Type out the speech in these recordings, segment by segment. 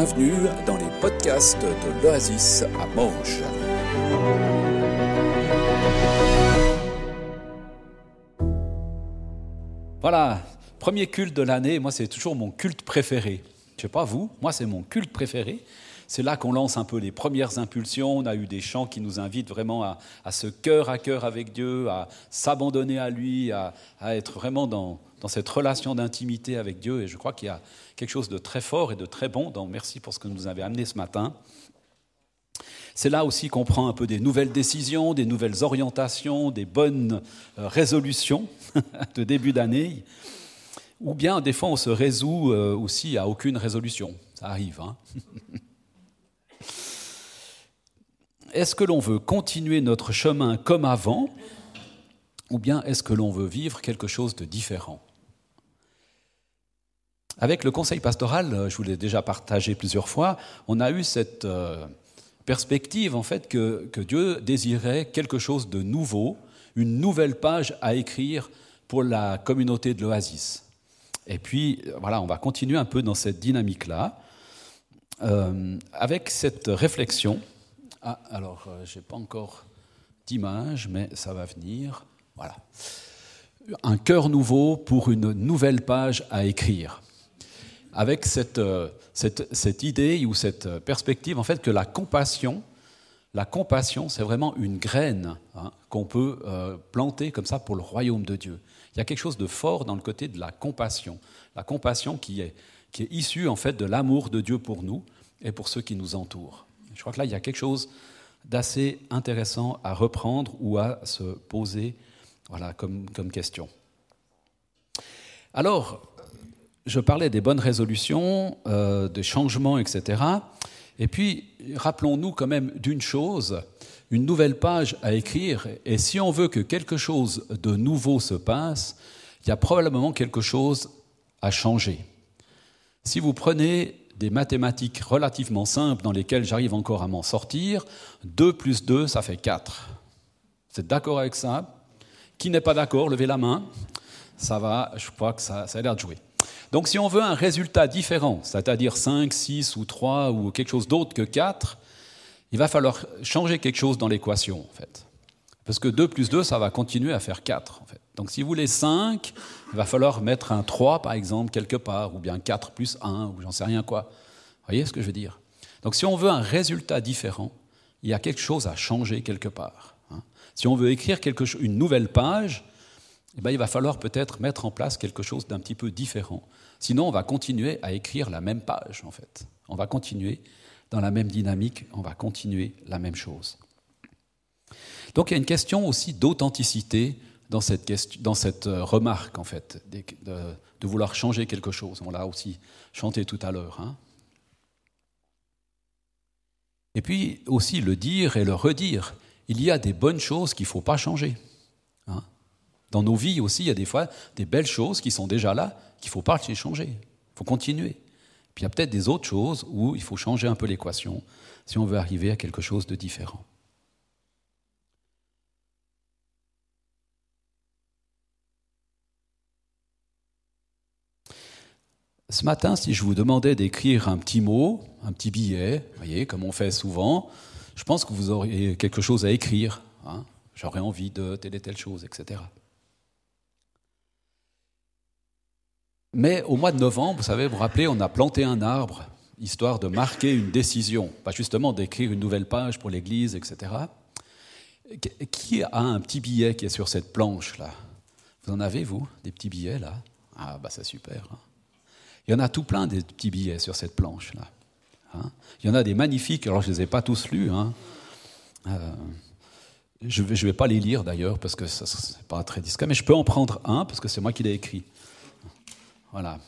bienvenue dans les podcasts de l'Oasis à Manche. Voilà, premier culte de l'année, moi c'est toujours mon culte préféré. Je sais pas vous, moi c'est mon culte préféré. C'est là qu'on lance un peu les premières impulsions. On a eu des chants qui nous invitent vraiment à, ce cœur à cœur avec Dieu, à s'abandonner à lui, à, être vraiment dans, dans cette relation d'intimité avec Dieu. Et je crois qu'il y a quelque chose de très fort et de très bon. Donc merci pour ce que vous nous avez amené ce matin. C'est là aussi qu'on prend un peu des nouvelles décisions, des nouvelles orientations, des bonnes euh, résolutions de début d'année. Ou bien, des fois, on se résout euh, aussi à aucune résolution. Ça arrive. Hein est-ce que l'on veut continuer notre chemin comme avant ou bien est-ce que l'on veut vivre quelque chose de différent? Avec le conseil pastoral, je vous l'ai déjà partagé plusieurs fois, on a eu cette euh, perspective en fait que, Dieu désirait quelque chose de nouveau, une nouvelle page à écrire pour la communauté de l'Oasis. Et puis voilà, on va continuer un peu dans cette dynamique-là, euh, avec cette réflexion ah, alors, euh, n'ai pas encore d'image, mais ça va venir. Voilà. Un cœur nouveau pour une nouvelle page à écrire. Avec cette, euh, cette, cette idée ou cette perspective, en fait, que la compassion, la compassion, c'est vraiment une graine hein, qu'on peut euh, planter comme ça pour le royaume de Dieu. Il y a quelque chose de fort dans le côté de la compassion. La compassion qui est, qui est issue, en fait, de l'amour de Dieu pour nous et pour ceux qui nous entourent. Je crois que là, il y a quelque chose d'assez intéressant à reprendre ou à se poser voilà, comme, comme question. Alors, je parlais des bonnes résolutions, euh, des changements, etc. Et puis, rappelons-nous quand même d'une chose, une nouvelle page à écrire, et si on veut que quelque chose de nouveau se passe, il y a probablement quelque chose à changer. Si vous prenez des mathématiques relativement simples dans lesquelles j'arrive encore à m'en sortir. 2 plus 2, ça fait 4. Vous êtes d'accord avec ça? Qui n'est pas d'accord Levez la main. Ça va, je crois que ça, ça a l'air de jouer. Donc si on veut un résultat différent, c'est-à-dire 5, 6 ou 3 ou quelque chose d'autre que 4, il va falloir changer quelque chose dans l'équation en fait. Parce que 2 plus 2, ça va continuer à faire 4 en fait. Donc si vous voulez 5, il va falloir mettre un 3 par exemple quelque part, ou bien 4 plus 1, ou j'en sais rien quoi. Vous voyez ce que je veux dire? Donc si on veut un résultat différent, il y a quelque chose à changer quelque part. Hein. Si on veut écrire quelque une nouvelle page, eh bien, il va falloir peut-être mettre en place quelque chose d'un petit peu différent. Sinon, on va continuer à écrire la même page, en fait. On va continuer dans la même dynamique, on va continuer la même chose. Donc il y a une question aussi d'authenticité dans cette, dans cette euh, remarque, en fait, de, vouloir changer quelque chose. On l'a aussi chanté tout à l'heure. Hein. Et puis aussi le dire et le redire. Il y a des bonnes choses qu'il ne faut pas changer. Dans nos vies aussi, il y a des fois des belles choses qui sont déjà là, qu'il ne faut pas les changer. Il faut continuer. Puis il y a peut-être des autres choses où il faut changer un peu l'équation si on veut arriver à quelque chose de différent. Ce matin, si je vous demandais d'écrire un petit mot, un petit billet, voyez, comme on fait souvent, je pense que vous auriez quelque chose à écrire. Hein. J'aurais envie de telle et telle chose, etc. Mais au mois de novembre, vous savez, vous vous rappelez, on a planté un arbre, histoire de marquer une décision, pas justement d'écrire une nouvelle page pour l'Église, etc. Qui a un petit billet qui est sur cette planche-là Vous en avez, vous, des petits billets, là? Ah, bah c'est super. Hein. Il y en a tout plein des petits billets sur cette planche-là. Hein. Il y en a des magnifiques, alors je ne les ai pas tous lus. Hein. Euh, je ne vais, vais, pas les lire d'ailleurs parce que ce n'est pas très discret, mais je peux en prendre un parce que c'est moi qui l'ai écrit. Voilà.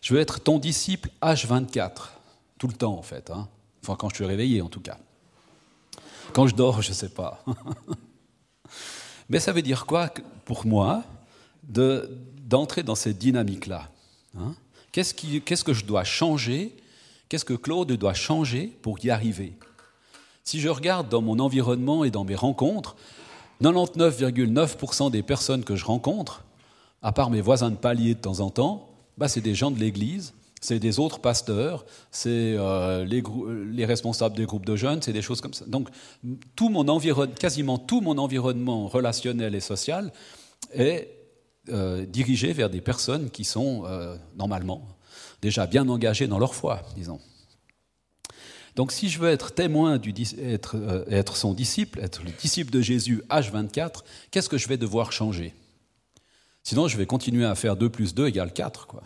Je veux être ton disciple H24, tout le temps en fait. Hein. Enfin, quand je suis réveillé en tout cas. Quand je dors, je ne sais pas. mais ça veut dire quoi pour moi d'entrer dans cette dynamique-là hein? Qu'est-ce, que je dois changer? Qu'est-ce que Claude doit changer pour y arriver? Si je regarde dans mon environnement et dans mes rencontres, 99,9% des personnes que je rencontre, à part mes voisins de palier de temps en temps, bah, c'est des gens de l'Église c'est des autres pasteurs, c'est euh, les, les, responsables des groupes de jeunes, c'est des choses comme ça. Donc, tout mon quasiment tout mon environnement relationnel et social est euh, dirigé vers des personnes qui sont euh, normalement déjà bien engagées dans leur foi, disons. Donc, si je veux être témoin, être, être son disciple, être le disciple de Jésus H24, qu'est-ce que je vais devoir changer? Sinon, je vais continuer à faire 2 plus 2 égale 4, quoi.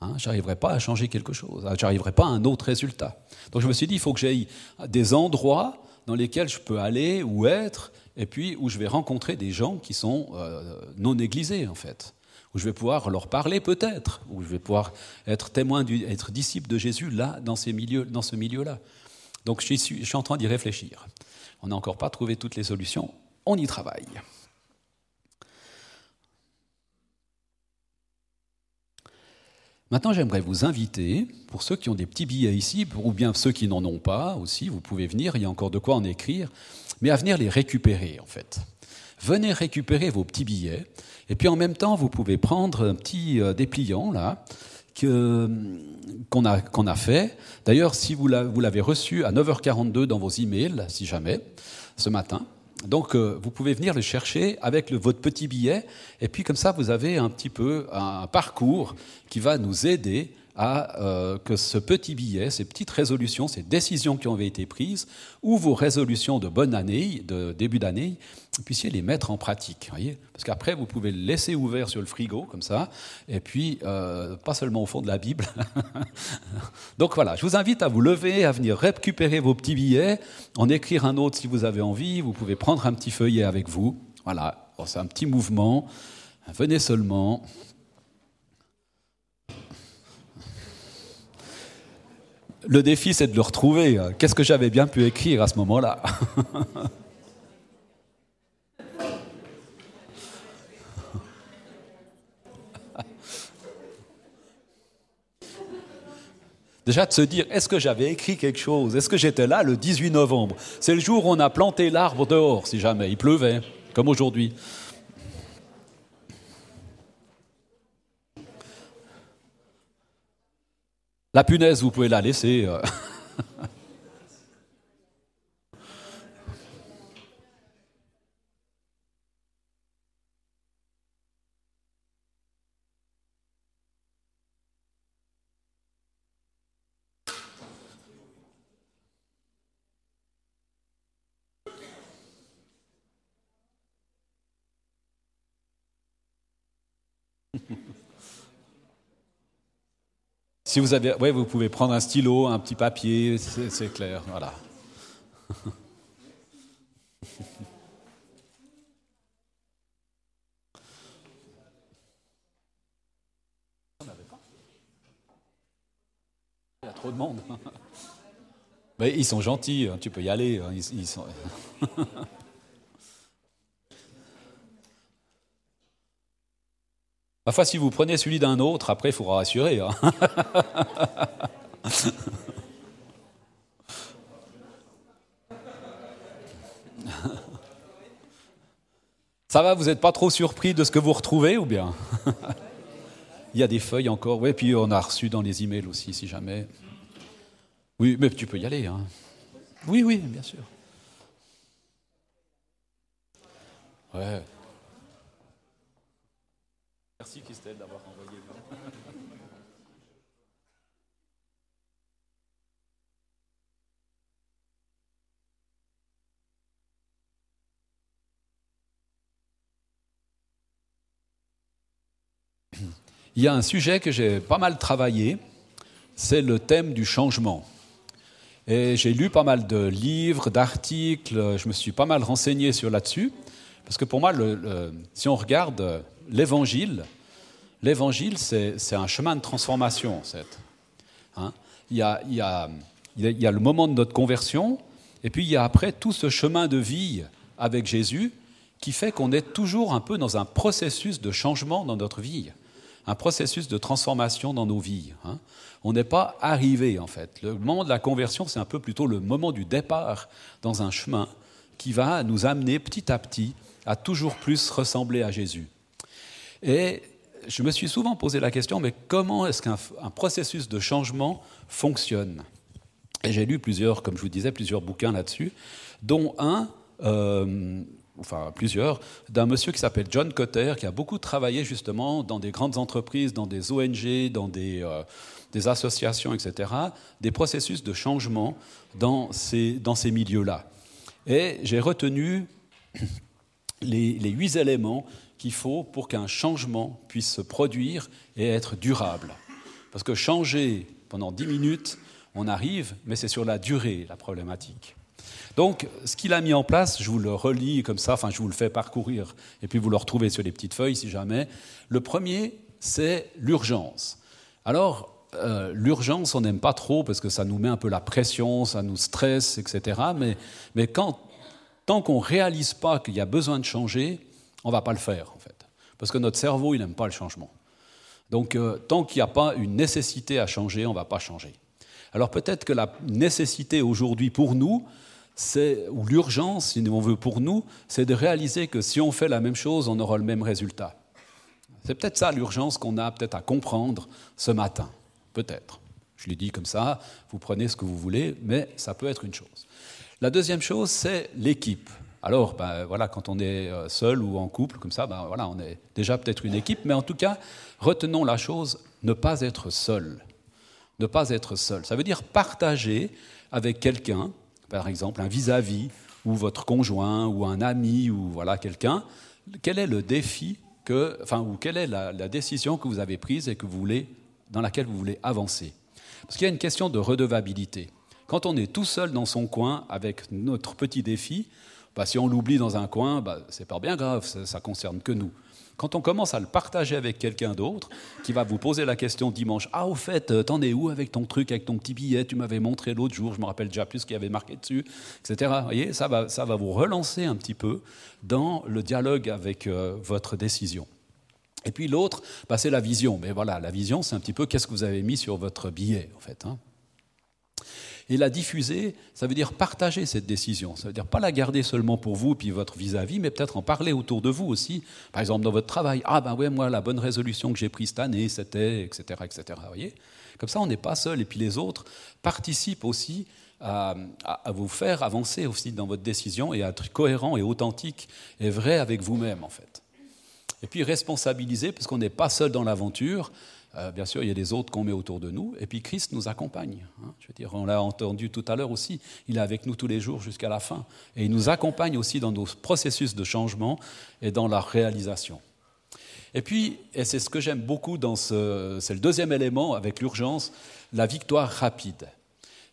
Hein, je n'arriverai pas à changer quelque chose, hein, je n'arriverai pas à un autre résultat. Donc je me suis dit, il faut que j'aille des endroits dans lesquels je peux aller ou être, et puis où je vais rencontrer des gens qui sont euh, non églisés, en fait, où je vais pouvoir leur parler peut-être, où je vais pouvoir être témoin, être disciple de Jésus là, dans, ces milieux, dans ce milieu-là. Donc je suis, je suis en train d'y réfléchir. On n'a encore pas trouvé toutes les solutions, on y travaille. Maintenant, j'aimerais vous inviter, pour ceux qui ont des petits billets ici, ou bien ceux qui n'en ont pas aussi, vous pouvez venir, il y a encore de quoi en écrire, mais à venir les récupérer en fait. Venez récupérer vos petits billets, et puis en même temps, vous pouvez prendre un petit euh, dépliant là, qu'on a, qu'on a fait. D'ailleurs, si vous l'avez reçu à 9h42 dans vos emails, si jamais, ce matin, donc, euh, vous pouvez venir le chercher avec votre petit billet, et puis comme ça, vous avez un petit peu un parcours qui va nous aider à euh, que ce petit billet, ces petites résolutions, ces décisions qui ont été prises, ou vos résolutions de bonne année, de début d'année, vous puissiez les mettre en pratique. Voyez Parce qu'après, vous pouvez le laisser ouvert sur le frigo, comme ça, et puis euh, pas seulement au fond de la Bible. Donc voilà, je vous invite à vous lever, à venir récupérer vos petits billets, en écrire un autre si vous avez envie, vous pouvez prendre un petit feuillet avec vous. Voilà, c'est un petit mouvement. Venez seulement. Le défi, c'est de le retrouver. Qu'est-ce que j'avais bien pu écrire à ce moment-là Déjà de se dire, est-ce que j'avais écrit quelque chose? Est-ce que j'étais là le 18 novembre? C'est le jour où on a planté l'arbre dehors, si jamais. Il pleuvait, comme aujourd'hui. La punaise, vous pouvez la laisser. Si vous avez, ouais, vous pouvez prendre un stylo, un petit papier, c'est clair, voilà. Il y a trop de monde. Mais ils sont gentils, hein, tu peux y aller. Hein, ils sont... Parfois, si vous prenez celui d'un autre, après, il faudra rassurer. Hein. Ça va, vous n'êtes pas trop surpris de ce que vous retrouvez ou bien? Il y a des feuilles encore, oui, puis on a reçu dans les emails aussi, si jamais. Oui, mais tu peux y aller. Hein. Oui, oui, bien sûr. Ouais. Merci Christelle d'avoir envoyé. Il y a un sujet que j'ai pas mal travaillé, c'est le thème du changement. Et j'ai lu pas mal de livres, d'articles, je me suis pas mal renseigné sur là-dessus, parce que pour moi, si on regarde l'évangile, l'évangile, c'est un chemin de transformation, en fait. Hein. il, y a, il, y a, il y a le moment de notre conversion, et puis il y a après tout ce chemin de vie avec Jésus qui fait qu'on est toujours un peu dans un processus de changement dans notre vie, un processus de transformation dans nos vies. Hein. On n'est pas arrivé, en fait. Le moment de la conversion, c'est un peu plutôt le moment du départ dans un chemin qui va nous amener petit à petit à toujours plus ressembler à Jésus. Et je me suis souvent posé la question, mais comment est-ce qu'un processus de changement fonctionne? Et j'ai lu plusieurs, comme je vous disais, plusieurs bouquins là-dessus, dont un, euh, enfin plusieurs, d'un monsieur qui s'appelle John Cotter, qui a beaucoup travaillé justement dans des grandes entreprises, dans des ONG, dans des, euh, associations, etc., des processus de changement dans ces, dans ces milieux-là. Et j'ai retenu les huit éléments qu'il faut pour qu'un changement puisse se produire et être durable. Parce que changer pendant dix minutes, on arrive, mais c'est sur la durée la problématique. Donc, ce qu'il a mis en place, je vous le relis comme ça, enfin, je vous le fais parcourir, et puis vous le retrouvez sur les petites feuilles si jamais. Le premier, c'est l'urgence. Alors, euh, l'urgence, on n'aime pas trop parce que ça nous met un peu la pression, ça nous stresse, etc. Mais, mais quand, tant qu'on ne réalise pas qu'il y a besoin de changer, on ne va pas le faire, en fait. Parce que notre cerveau, il n'aime pas le changement. Donc, euh, tant qu'il n'y a pas une nécessité à changer, on ne va pas changer. Alors peut-être que la nécessité aujourd'hui pour nous, ou l'urgence, si on veut pour nous, c'est de réaliser que si on fait la même chose, on aura le même résultat. C'est peut-être ça l'urgence qu'on a peut-être à comprendre ce matin. Peut-être. Je l'ai dit comme ça, vous prenez ce que vous voulez, mais ça peut être une chose. La deuxième chose, c'est l'équipe. Alors, ben, voilà, quand on est euh, seul ou en couple, comme ça, ben, voilà, on est déjà peut-être une équipe, mais en tout cas, retenons la chose, ne pas être seul. Ne pas être seul. Ça veut dire partager avec quelqu'un, par exemple un vis-à-vis, ou votre conjoint, ou un ami, ou voilà quelqu'un, quel est le défi que, enfin, ou quelle est la, la décision que vous avez prise et que vous voulez, dans laquelle vous voulez avancer? Parce qu'il y a une question de redevabilité. Quand on est tout seul dans son coin avec notre petit défi, bah, si on l'oublie dans un coin, bah, c'est pas bien grave, ça, ne concerne que nous. Quand on commence à le partager avec quelqu'un d'autre, qui va vous poser la question dimanche, ah au fait, euh, t'en es où avec ton truc, avec ton petit billet, tu m'avais montré l'autre jour, je me rappelle déjà plus ce qu'il y avait marqué dessus, etc. Vous voyez, ça va, ça va vous relancer un petit peu dans le dialogue avec euh, votre décision. Et puis l'autre, bah, c'est la vision. Mais voilà, la vision, c'est un petit peu qu'est-ce que vous avez mis sur votre billet, en fait. Hein. Et la diffuser, ça veut dire partager cette décision. Ça veut dire pas la garder seulement pour vous puis votre vis-à-vis, mais peut-être en parler autour de vous aussi. Par exemple, dans votre travail. Ah ben ouais, moi, la bonne résolution que j'ai prise cette année, c'était, etc., etc. Vous voyez? Comme ça, on n'est pas seul. Et puis les autres participent aussi à, à, vous faire avancer aussi dans votre décision et à être cohérent et authentique et vrai avec vous-même, en fait. Et puis responsabiliser, parce qu'on n'est pas seul dans l'aventure. Euh, bien sûr, il y a des autres qu'on met autour de nous, et puis Christ nous accompagne. Hein. je veux dire, on l'a entendu tout à l'heure aussi, il est avec nous tous les jours jusqu'à la fin, et il nous accompagne aussi dans nos processus de changement et dans la réalisation. Et puis, et c'est ce que j'aime beaucoup dans ce, c'est le deuxième élément avec l'urgence, la victoire rapide.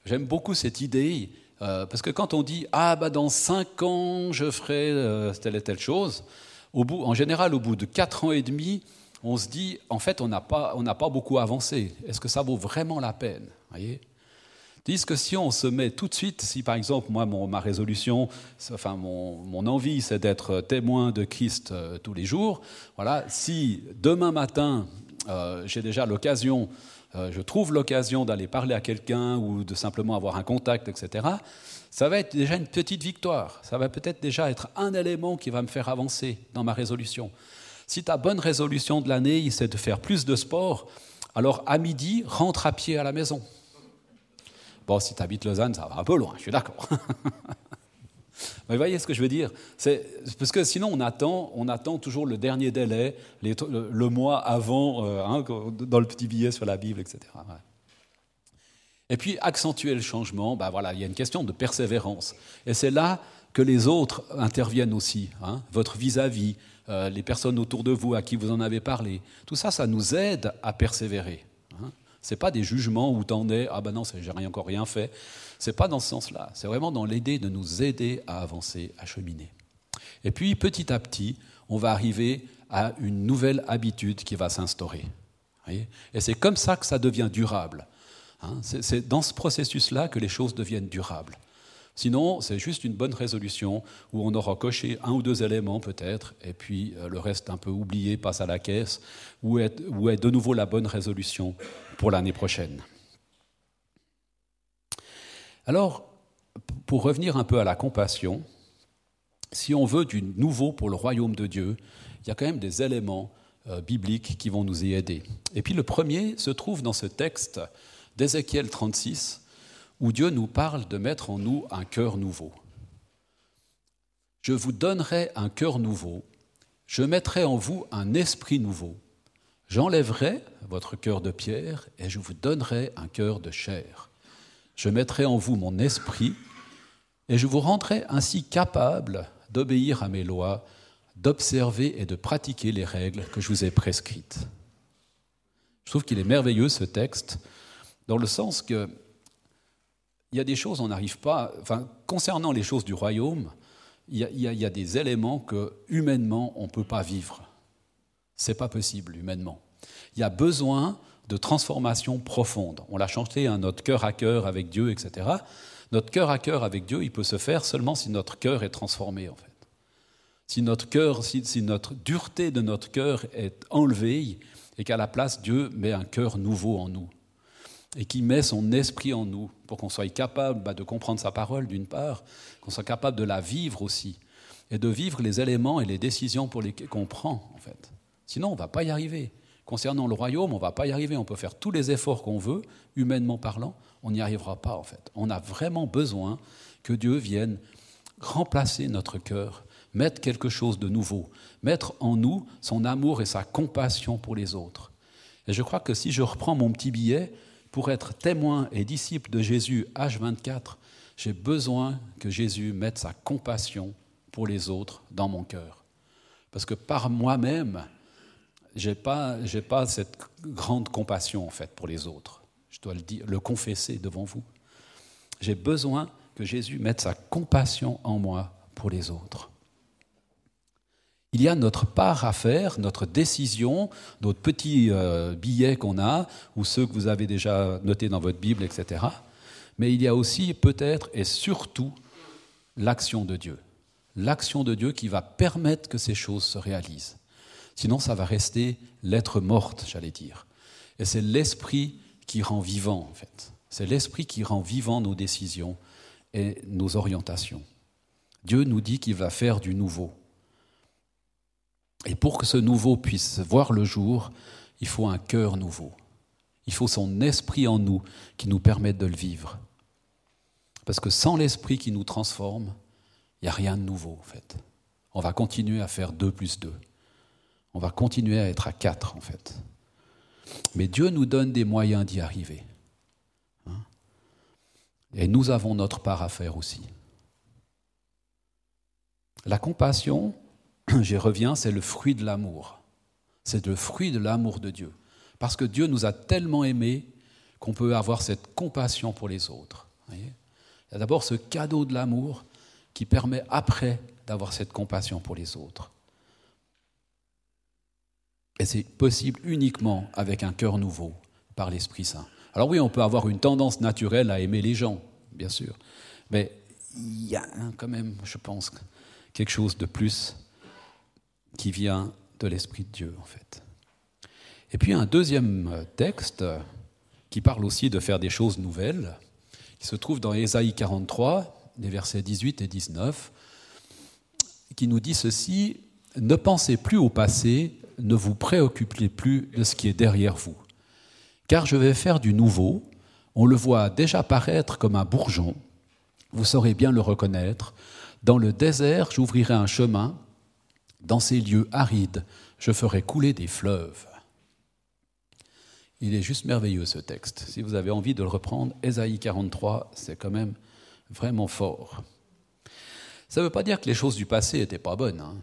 J'aime beaucoup cette idée, euh, parce que quand on dit ah bah dans cinq ans je ferai euh, telle et telle chose, en général au bout de quatre ans et demi, on se dit, en fait, on n'a pas, pas beaucoup avancé. Est-ce que ça vaut vraiment la peine voyez? Disent que si on se met tout de suite, si par exemple, moi, ma résolution, enfin, mon, envie, c'est d'être témoin de Christ euh, tous les jours, voilà, si demain matin, euh, j'ai déjà l'occasion, euh, je trouve l'occasion d'aller parler à quelqu'un ou de simplement avoir un contact, etc., ça va être déjà une petite victoire. Ça va peut-être déjà être un élément qui va me faire avancer dans ma résolution. Si ta bonne résolution de l'année, c'est de faire plus de sport, alors à midi, rentre à pied à la maison. Bon, si tu habites Lausanne, ça va un peu loin, je suis d'accord. Mais voyez ce que je veux dire? Parce que sinon on attend, on attend toujours le dernier délai, le, mois avant, euh, hein, dans le petit billet sur la Bible, etc. Et puis accentuer le changement, ben voilà, il y a une question de persévérance. Et c'est là que les autres interviennent aussi, hein, votre vis-à-vis, euh, les personnes autour de vous à qui vous en avez parlé. Tout ça, ça nous aide à persévérer. Hein. Ce n'est pas des jugements où t'en es, ah ben non, j'ai rien, encore rien fait. C'est pas dans ce sens-là. C'est vraiment dans l'idée de nous aider à avancer, à cheminer. Et puis, petit à petit, on va arriver à une nouvelle habitude qui va s'instaurer. Et c'est comme ça que ça devient durable. Hein. c'est dans ce processus-là que les choses deviennent durables. Sinon, c'est juste une bonne résolution où on aura coché un ou deux éléments peut-être, et puis euh, le reste un peu oublié passe à la caisse, où est, est de nouveau la bonne résolution pour l'année prochaine. Alors, pour revenir un peu à la compassion, si on veut du nouveau pour le royaume de Dieu, il y a quand même des éléments euh, bibliques qui vont nous y aider. Et puis le premier se trouve dans ce texte d'Ézéchiel 36, où Dieu nous parle de mettre en nous un cœur nouveau. Je vous donnerai un cœur nouveau, je mettrai en vous un esprit nouveau, j'enlèverai votre cœur de pierre et je vous donnerai un cœur de chair. Je mettrai en vous mon esprit et je vous rendrai ainsi capable d'obéir à mes lois, d'observer et de pratiquer les règles que je vous ai prescrites. Je trouve qu'il est merveilleux ce texte, dans le sens que il y a des choses, on n'arrive pas, enfin, concernant les choses du royaume, il y, a, des éléments que humainement on ne peut pas vivre. C'est pas possible humainement. Il y a besoin de transformation profonde. On l'a chanté, hein, notre cœur à cœur avec Dieu, etc. Notre cœur à cœur avec Dieu, il peut se faire seulement si notre cœur est transformé, en fait. Si notre cœur, si notre dureté de notre cœur est enlevée et qu'à la place Dieu met un cœur nouveau en nous et qui met son esprit en nous pour qu'on soit capable bah, de comprendre sa parole d'une part, qu'on soit capable de la vivre aussi, et de vivre les éléments et les décisions pour lesquelles qu'on prend en fait. Sinon, on ne va pas y arriver. Concernant le royaume, on ne va pas y arriver. On peut faire tous les efforts qu'on veut, humainement parlant, on n'y arrivera pas en fait. On a vraiment besoin que Dieu vienne remplacer notre cœur, mettre quelque chose de nouveau, mettre en nous son amour et sa compassion pour les autres. Et je crois que si je reprends mon petit billet, pour être témoin et disciple de Jésus H24, j'ai besoin que Jésus mette sa compassion pour les autres dans mon cœur. Parce que par moi-même, je n'ai pas, cette grande compassion en fait pour les autres. Je dois le confesser devant vous. J'ai besoin que Jésus mette sa compassion en moi pour les autres. Il y a notre part à faire, notre décision, notre petit euh, billet qu'on a, ou ceux que vous avez déjà notés dans votre Bible, etc. Mais il y a aussi peut-être et surtout l'action de Dieu. L'action de Dieu qui va permettre que ces choses se réalisent. Sinon, ça va rester l'être morte, j'allais dire. Et c'est l'esprit qui rend vivant, en fait. C'est l'esprit qui rend vivant nos décisions et nos orientations. Dieu nous dit qu'il va faire du nouveau. Et pour que ce nouveau puisse voir le jour, il faut un cœur nouveau. Il faut son esprit en nous qui nous permette de le vivre. Parce que sans l'esprit qui nous transforme, il n'y a rien de nouveau en fait. On va continuer à faire 2 plus 2. On va continuer à être à 4 en fait. Mais Dieu nous donne des moyens d'y arriver. Hein? Et nous avons notre part à faire aussi. La compassion, j'y reviens, c'est le fruit de l'amour. C'est le fruit de l'amour de Dieu. Parce que Dieu nous a tellement aimés qu'on peut avoir cette compassion pour les autres. il y a d'abord ce cadeau de l'amour qui permet après d'avoir cette compassion pour les autres. Et c'est possible uniquement avec un cœur nouveau, par l'Esprit Saint. Alors oui, on peut avoir une tendance naturelle à aimer les gens, bien sûr, mais il y a quand même, je pense, quelque chose de plus qui vient de l'Esprit de Dieu, en fait. Et puis un deuxième texte qui parle aussi de faire des choses nouvelles, qui se trouve dans Ésaïe 43, les versets 18 et 19, qui nous dit ceci, Ne pensez plus au passé, ne vous préoccupez plus de ce qui est derrière vous, car je vais faire du nouveau, on le voit déjà paraître comme un bourgeon, vous saurez bien le reconnaître, dans le désert j'ouvrirai un chemin, dans ces lieux arides, je ferai couler des fleuves. Il est juste merveilleux ce texte. Si vous avez envie de le reprendre, Ésaïe 43, c'est quand même vraiment fort. Ça ne veut pas dire que les choses du passé n'étaient pas bonnes. Hein.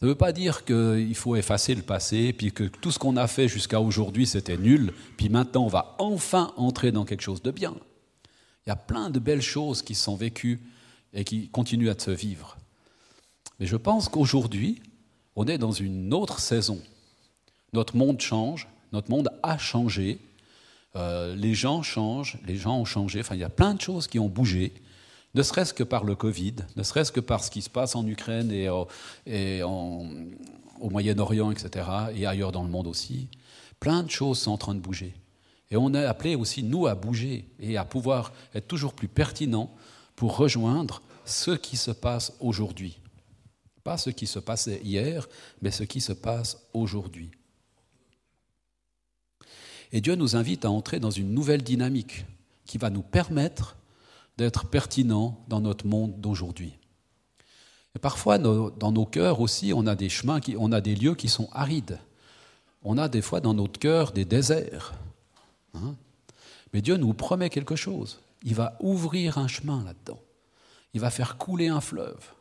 Ça ne veut pas dire qu'il faut effacer le passé, puis que tout ce qu'on a fait jusqu'à aujourd'hui, c'était nul, puis maintenant on va enfin entrer dans quelque chose de bien. Il y a plein de belles choses qui sont vécues et qui continuent à se vivre. Mais je pense qu'aujourd'hui, on est dans une autre saison. Notre monde change, notre monde a changé, euh, les gens changent, les gens ont changé, enfin il y a plein de choses qui ont bougé, ne serait-ce que par le Covid, ne serait-ce que par ce qui se passe en Ukraine et, et au Moyen-Orient, etc., et ailleurs dans le monde aussi. Plein de choses sont en train de bouger. Et on est appelé aussi, nous, à bouger et à pouvoir être toujours plus pertinents pour rejoindre ce qui se passe aujourd'hui Pas ce qui se passait hier, mais ce qui se passe aujourd'hui. Et Dieu nous invite à entrer dans une nouvelle dynamique qui va nous permettre d'être pertinents dans notre monde d'aujourd'hui. Et parfois, dans nos cœurs aussi, on a des chemins, qui, on a des lieux qui sont arides. On a des fois dans notre cœur des déserts. Hein. Mais Dieu nous promet quelque chose. Il va ouvrir un chemin là-dedans. Il va faire couler un fleuve.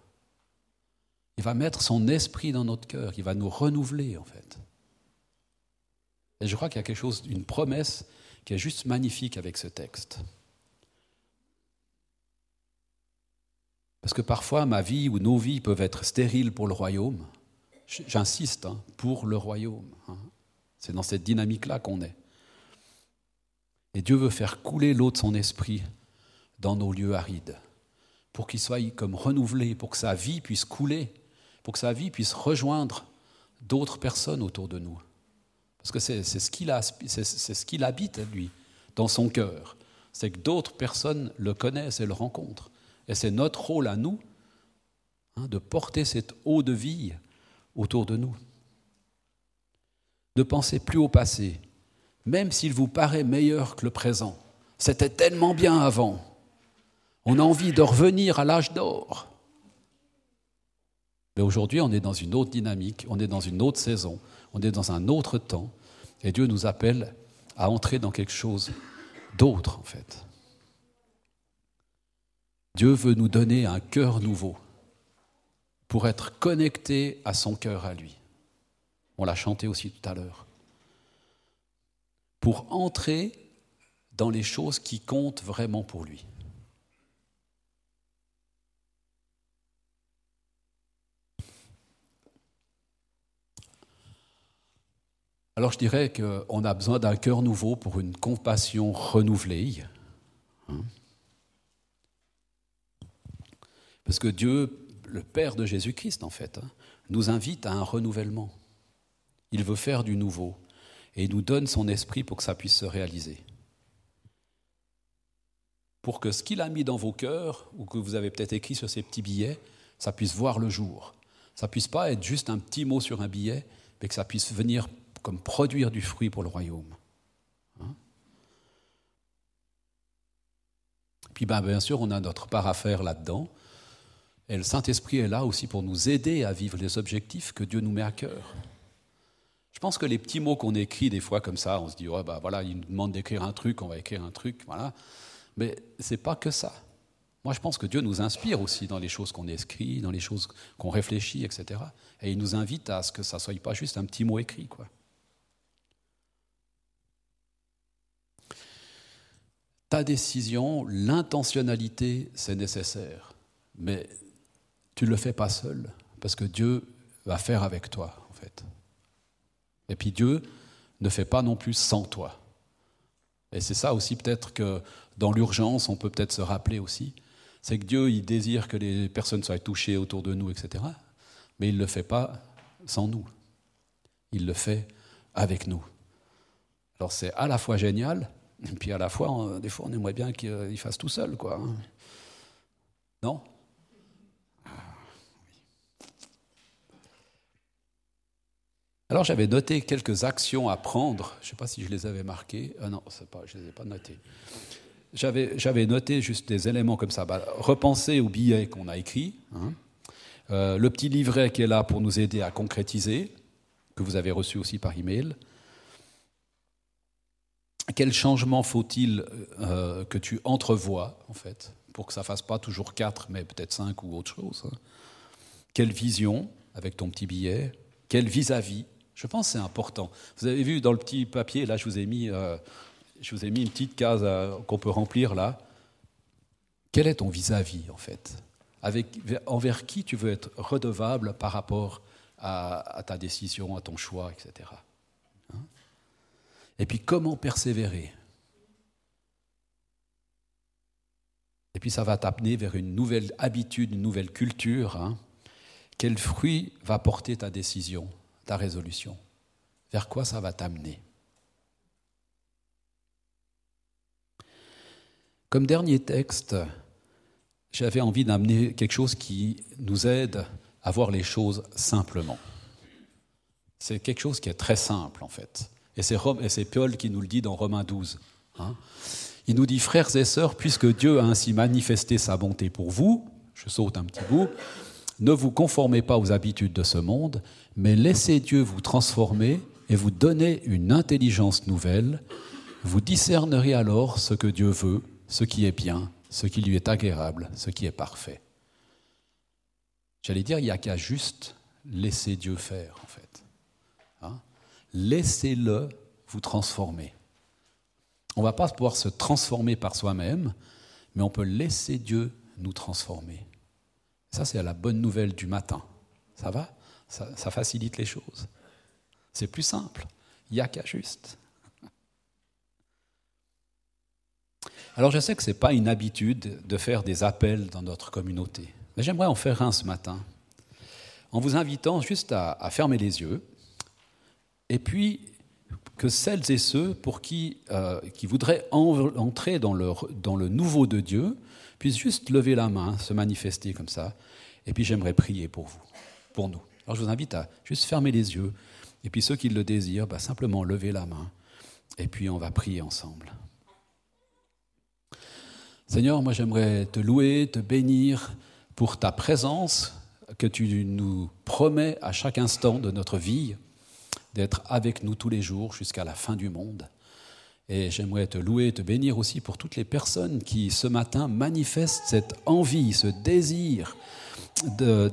Il va mettre son esprit dans notre cœur. Il va nous renouveler, en fait. Et je crois qu'il y a quelque chose, une promesse qui est juste magnifique avec ce texte. Parce que parfois, ma vie ou nos vies peuvent être stériles pour le royaume. J'insiste, hein, pour le royaume. Hein. C'est dans cette dynamique-là qu'on est. Et Dieu veut faire couler l'eau de son esprit dans nos lieux arides, pour qu'il soit comme renouvelé, pour que sa vie puisse couler, pour que sa vie puisse rejoindre d'autres personnes autour de nous. Parce que c'est ce qu'il ce qu'il habite, lui, dans son cœur. C'est que d'autres personnes le connaissent et le rencontrent. Et c'est notre rôle à nous hein, de porter cette eau de vie autour de nous. Ne pensez plus au passé, même s'il vous paraît meilleur que le présent. C'était tellement bien avant. On a envie de revenir à l'âge d'or. Mais aujourd'hui, on est dans une autre dynamique, on est dans une autre saison, on est dans un autre temps, et Dieu nous appelle à entrer dans quelque chose d'autre, en fait. Dieu veut nous donner un cœur nouveau pour être connecté à son cœur à lui. On l'a chanté aussi tout à l'heure. Pour entrer dans les choses qui comptent vraiment pour lui. Alors je dirais qu'on a besoin d'un cœur nouveau pour une compassion renouvelée. Hein. Parce que Dieu, le Père de Jésus-Christ en fait, hein, nous invite à un renouvellement. Il veut faire du nouveau et il nous donne son esprit pour que ça puisse se réaliser. Pour que ce qu'il a mis dans vos cœurs, ou que vous avez peut-être écrit sur ces petits billets, ça puisse voir le jour. Ça puisse pas être juste un petit mot sur un billet, mais que ça puisse venir comme produire du fruit pour le royaume. Hein Puis ben, bien sûr, on a notre part à faire là-dedans. Et le Saint-Esprit est là aussi pour nous aider à vivre les objectifs que Dieu nous met à cœur. Je pense que les petits mots qu'on écrit des fois comme ça, on se dit, bah, voilà, il nous demande d'écrire un truc, on va écrire un truc, voilà. Mais ce n'est pas que ça. Moi, je pense que Dieu nous inspire aussi dans les choses qu'on écrit, dans les choses qu'on réfléchit, etc. Et il nous invite à ce que ça ne soit pas juste un petit mot écrit, quoi. Ta décision, l'intentionnalité, c'est nécessaire. Mais tu ne le fais pas seul, parce que Dieu va faire avec toi, en fait. Et puis Dieu ne fait pas non plus sans toi. Et c'est ça aussi peut-être que dans l'urgence, on peut peut-être se rappeler aussi, c'est que Dieu, il désire que les personnes soient touchées autour de nous, etc. Mais il ne le fait pas sans nous. Il le fait avec nous. Alors c'est à la fois génial, et puis à la fois, des fois, on aimerait bien qu'il fasse tout seul, quoi. Hein. Non? Alors j'avais noté quelques actions à prendre. Je ne sais pas si je les avais marquées. Ah non, pas, je ne les ai pas notées. J'avais noté juste des éléments comme ça. Bah, repenser au billet qu'on a écrit. Hein. Euh, le petit livret qui est là pour nous aider à concrétiser, que vous avez reçu aussi par email. Quel changement faut-il euh, que tu entrevois, en fait, pour que ça fasse pas toujours quatre, mais peut-être cinq ou autre chose hein? Quelle vision avec ton petit billet? Quel vis-à-vis? Je pense que c'est important. Vous avez vu dans le petit papier, là, je vous ai mis, euh, une petite case euh, qu'on peut remplir là. Quel est ton vis-à-vis, en fait? Envers qui tu veux être redevable par rapport à ta décision, à ton choix, etc. Et puis comment persévérer? Et puis ça va t'amener vers une nouvelle habitude, une nouvelle culture. Hein. Quel fruit va porter ta décision, ta résolution? Vers quoi ça va t'amener? Comme dernier texte, j'avais envie d'amener quelque chose qui nous aide à voir les choses simplement. C'est quelque chose qui est très simple, en fait. Et c'est Paul qui nous le dit dans Romains 12. Hein. Il nous dit, frères et sœurs, puisque Dieu a ainsi manifesté sa bonté pour vous, je saute un petit bout, ne vous conformez pas aux habitudes de ce monde, mais laissez Dieu vous transformer et vous donner une intelligence nouvelle. Vous discernerez alors ce que Dieu veut, ce qui est bien, ce qui lui est agréable, ce qui est parfait. J'allais dire, il n'y a qu'à juste laisser Dieu faire, en fait. Laissez-le vous transformer. On ne va pas pouvoir se transformer par soi-même, mais on peut laisser Dieu nous transformer. Ça, c'est la bonne nouvelle du matin. Ça va? Ça, ça, facilite les choses. C'est plus simple. Il n'y a qu'à juste. Alors je sais que ce n'est pas une habitude de faire des appels dans notre communauté, mais j'aimerais en faire un ce matin, en vous invitant juste à, fermer les yeux, et puis que celles et ceux pour qui, euh, qui voudraient entrer dans le, dans le nouveau de Dieu puissent juste lever la main, se manifester comme ça, et puis j'aimerais prier pour vous, pour nous. Alors je vous invite à juste fermer les yeux, et puis ceux qui le désirent, bah, simplement lever la main, et puis on va prier ensemble. Seigneur, moi j'aimerais te louer, te bénir pour ta présence que tu nous promets à chaque instant de notre vie, d'être avec nous tous les jours jusqu'à la fin du monde. Et j'aimerais te louer, te bénir aussi pour toutes les personnes qui ce matin manifestent cette envie, ce désir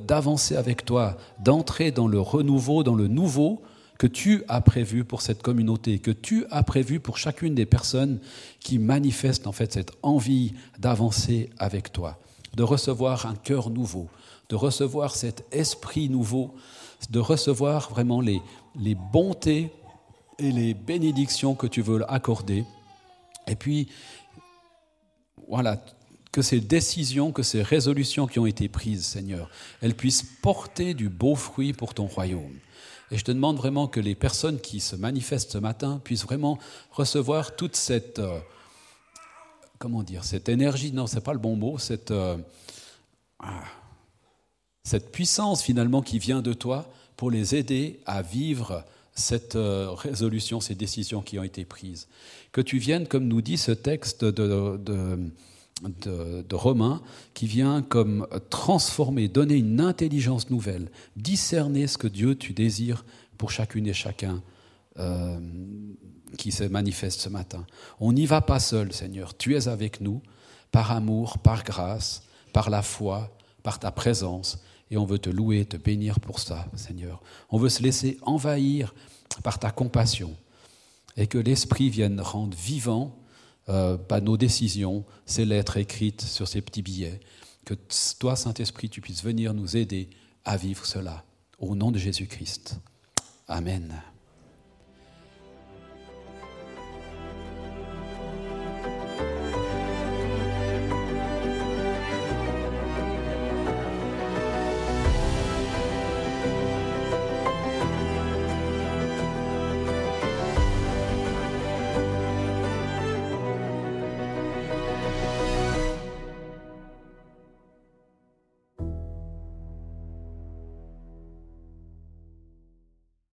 d'avancer avec toi, d'entrer dans le renouveau, dans le nouveau, que tu as prévu pour cette communauté, que tu as prévu pour chacune des personnes qui manifestent en fait cette envie d'avancer avec toi, de recevoir un cœur nouveau, de recevoir cet esprit nouveau, de recevoir vraiment les, les bontés et les bénédictions que tu veux accorder. Et puis, voilà, que ces décisions, que ces résolutions qui ont été prises, Seigneur, elles puissent porter du beau fruit pour ton royaume. Et je te demande vraiment que les personnes qui se manifestent ce matin puissent vraiment recevoir toute cette, euh, comment dire, cette énergie, non, c'est pas le bon mot, cette, euh, ah, cette puissance finalement qui vient de toi pour les aider à vivre cette euh, résolution, ces décisions qui ont été prises. Que tu viennes, comme nous dit ce texte de, de de, Romain qui vient comme transformer, donner une intelligence nouvelle, discerner ce que Dieu tu désires pour chacune et chacun euh, qui se manifeste ce matin. On n'y va pas seul, Seigneur. Tu es avec nous par amour, par grâce, par la foi, par ta présence. Et on veut te louer, te bénir pour ça, Seigneur. On veut se laisser envahir par ta compassion et que l'Esprit vienne rendre vivant euh, nos décisions, ces lettres écrites sur ces petits billets. Que toi, Saint-Esprit, tu puisses venir nous aider à vivre cela. Au nom de Jésus-Christ. Amen.